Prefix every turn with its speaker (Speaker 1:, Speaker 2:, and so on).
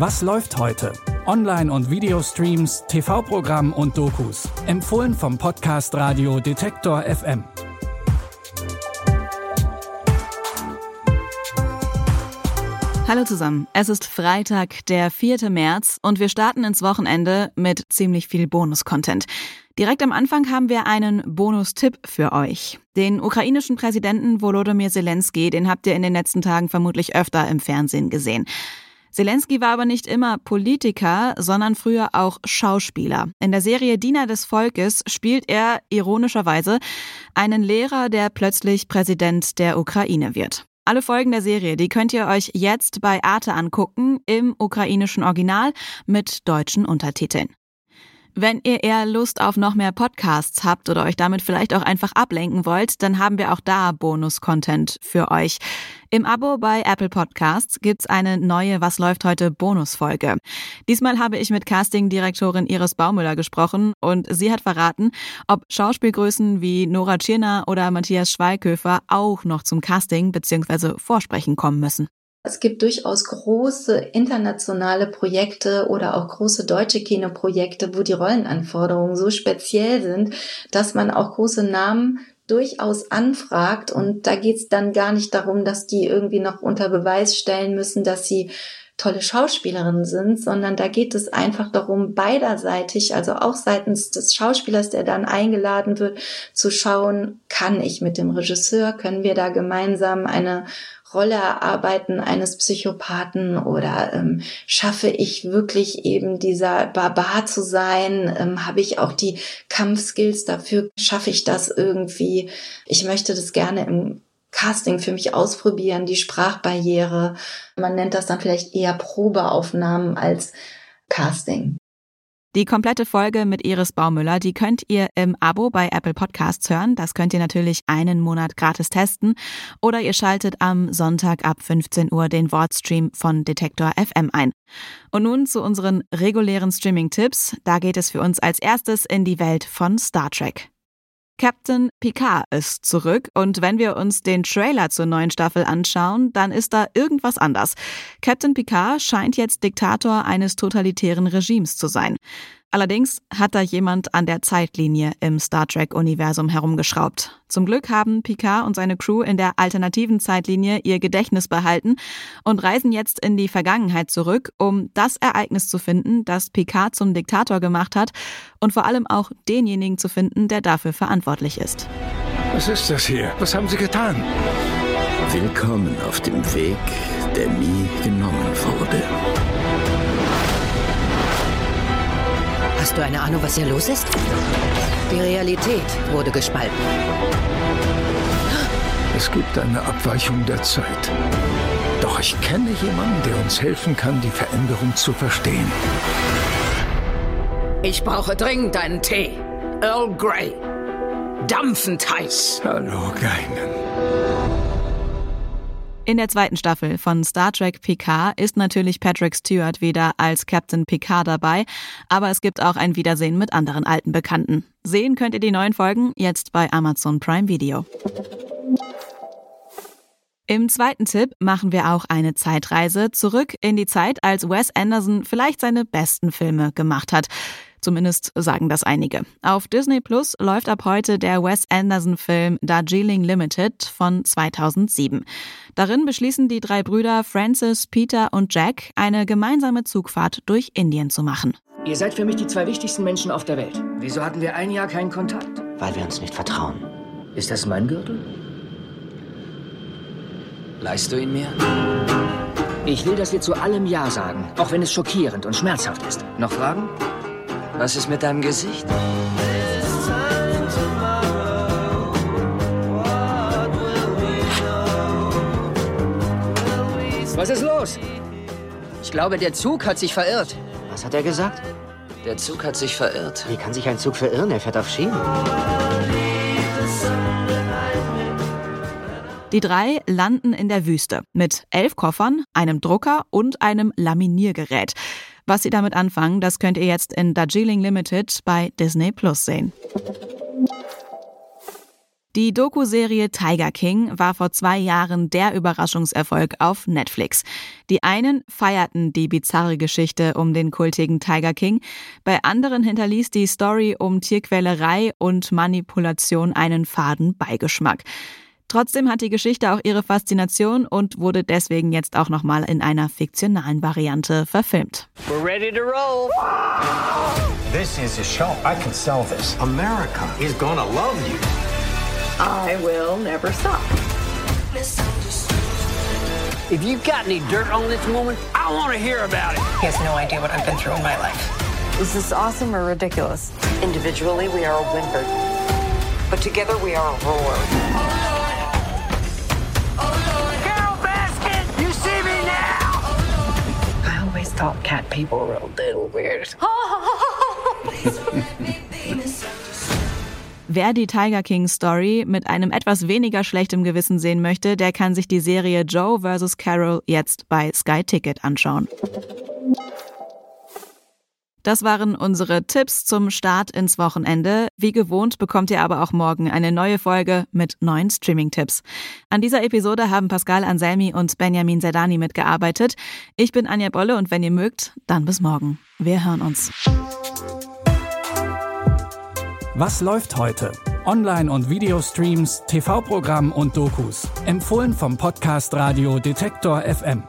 Speaker 1: Was läuft heute? Online- und Videostreams, TV-Programm und Dokus. Empfohlen vom Podcast Radio Detektor FM.
Speaker 2: Hallo zusammen. Es ist Freitag, der 4. März und wir starten ins Wochenende mit ziemlich viel Bonus-Content. Direkt am Anfang haben wir einen Bonustipp für euch. Den ukrainischen Präsidenten Volodymyr Zelensky, den habt ihr in den letzten Tagen vermutlich öfter im Fernsehen gesehen. Zelensky war aber nicht immer Politiker, sondern früher auch Schauspieler. In der Serie Diener des Volkes spielt er ironischerweise einen Lehrer, der plötzlich Präsident der Ukraine wird. Alle Folgen der Serie, die könnt ihr euch jetzt bei Arte angucken, im ukrainischen Original mit deutschen Untertiteln. Wenn ihr eher Lust auf noch mehr Podcasts habt oder euch damit vielleicht auch einfach ablenken wollt, dann haben wir auch da Bonus-Content für euch. Im Abo bei Apple Podcasts gibt's eine neue Was läuft heute Bonusfolge. Diesmal habe ich mit Castingdirektorin Iris Baumüller gesprochen und sie hat verraten, ob Schauspielgrößen wie Nora Tschirner oder Matthias Schweighöfer auch noch zum Casting bzw. Vorsprechen kommen müssen.
Speaker 3: Es gibt durchaus große internationale Projekte oder auch große deutsche Kinoprojekte, wo die Rollenanforderungen so speziell sind, dass man auch große Namen durchaus anfragt. Und da geht es dann gar nicht darum, dass die irgendwie noch unter Beweis stellen müssen, dass sie tolle Schauspielerinnen sind, sondern da geht es einfach darum, beiderseitig, also auch seitens des Schauspielers, der dann eingeladen wird, zu schauen, kann ich mit dem Regisseur, können wir da gemeinsam eine Rolle erarbeiten eines Psychopathen oder ähm, schaffe ich wirklich eben dieser Barbar zu sein? Ähm, Habe ich auch die Kampfskills dafür? Schaffe ich das irgendwie? Ich möchte das gerne im Casting für mich ausprobieren, die Sprachbarriere. Man nennt das dann vielleicht eher Probeaufnahmen als Casting.
Speaker 2: Die komplette Folge mit Iris Baumüller, die könnt ihr im Abo bei Apple Podcasts hören. Das könnt ihr natürlich einen Monat gratis testen. Oder ihr schaltet am Sonntag ab 15 Uhr den Wortstream von Detektor FM ein. Und nun zu unseren regulären Streaming-Tipps. Da geht es für uns als erstes in die Welt von Star Trek. Captain Picard ist zurück und wenn wir uns den Trailer zur neuen Staffel anschauen, dann ist da irgendwas anders. Captain Picard scheint jetzt Diktator eines totalitären Regimes zu sein. Allerdings hat da jemand an der Zeitlinie im Star Trek-Universum herumgeschraubt. Zum Glück haben Picard und seine Crew in der alternativen Zeitlinie ihr Gedächtnis behalten und reisen jetzt in die Vergangenheit zurück, um das Ereignis zu finden, das Picard zum Diktator gemacht hat und vor allem auch denjenigen zu finden, der dafür verantwortlich ist.
Speaker 4: Was ist das hier? Was haben Sie getan?
Speaker 5: Willkommen auf dem Weg, der nie genommen wurde.
Speaker 6: Hast du eine Ahnung, was hier los ist? Die Realität wurde gespalten.
Speaker 4: Es gibt eine Abweichung der Zeit. Doch ich kenne jemanden, der uns helfen kann, die Veränderung zu verstehen.
Speaker 6: Ich brauche dringend einen Tee. Earl Grey. Dampfend heiß.
Speaker 4: Hallo, Geinen.
Speaker 2: In der zweiten Staffel von Star Trek Picard ist natürlich Patrick Stewart wieder als Captain Picard dabei, aber es gibt auch ein Wiedersehen mit anderen alten Bekannten. Sehen könnt ihr die neuen Folgen jetzt bei Amazon Prime Video. Im zweiten Tipp machen wir auch eine Zeitreise zurück in die Zeit, als Wes Anderson vielleicht seine besten Filme gemacht hat. Zumindest sagen das einige. Auf Disney Plus läuft ab heute der Wes Anderson-Film Darjeeling Limited von 2007. Darin beschließen die drei Brüder Francis, Peter und Jack, eine gemeinsame Zugfahrt durch Indien zu machen.
Speaker 7: Ihr seid für mich die zwei wichtigsten Menschen auf der Welt. Wieso hatten wir ein Jahr keinen Kontakt?
Speaker 8: Weil wir uns nicht vertrauen.
Speaker 7: Ist das mein Gürtel?
Speaker 8: Leihst du ihn mir?
Speaker 7: Ich will, dass wir zu allem Ja sagen, auch wenn es schockierend und schmerzhaft ist. Noch Fragen?
Speaker 8: Was ist mit deinem Gesicht?
Speaker 7: Was ist los? Ich glaube, der Zug hat sich verirrt.
Speaker 8: Was hat er gesagt?
Speaker 5: Der Zug hat sich verirrt.
Speaker 8: Wie kann sich ein Zug verirren? Er fährt auf Schienen.
Speaker 2: Die drei landen in der Wüste mit elf Koffern, einem Drucker und einem Laminiergerät. Was sie damit anfangen, das könnt ihr jetzt in Darjeeling Limited bei Disney Plus sehen. Die Doku-Serie Tiger King war vor zwei Jahren der Überraschungserfolg auf Netflix. Die einen feierten die bizarre Geschichte um den kultigen Tiger King, bei anderen hinterließ die Story um Tierquälerei und Manipulation einen faden Beigeschmack. Trotzdem hat die Geschichte auch ihre Faszination und wurde deswegen jetzt auch nochmal in einer fiktionalen Variante verfilmt.
Speaker 9: We're ready to roll.
Speaker 10: This is a show. I can sell this. America is gonna love you.
Speaker 11: I will never stop.
Speaker 9: If you've got any dirt on this woman, I want to hear about it.
Speaker 11: He has no idea what I've been through in my life.
Speaker 12: Is this awesome or ridiculous?
Speaker 11: Individually, we are a whimper. But together, we are a roar. Thought cat people were a little weird.
Speaker 2: Wer die Tiger King Story mit einem etwas weniger schlechtem Gewissen sehen möchte, der kann sich die Serie Joe vs. Carol jetzt bei Sky Ticket anschauen. Das waren unsere Tipps zum Start ins Wochenende. Wie gewohnt bekommt ihr aber auch morgen eine neue Folge mit neuen Streaming-Tipps. An dieser Episode haben Pascal Anselmi und Benjamin Zerdani mitgearbeitet. Ich bin Anja Bolle und wenn ihr mögt, dann bis morgen. Wir hören uns.
Speaker 1: Was läuft heute? Online- und Videostreams, TV-Programm und Dokus. Empfohlen vom Podcast Radio Detektor FM.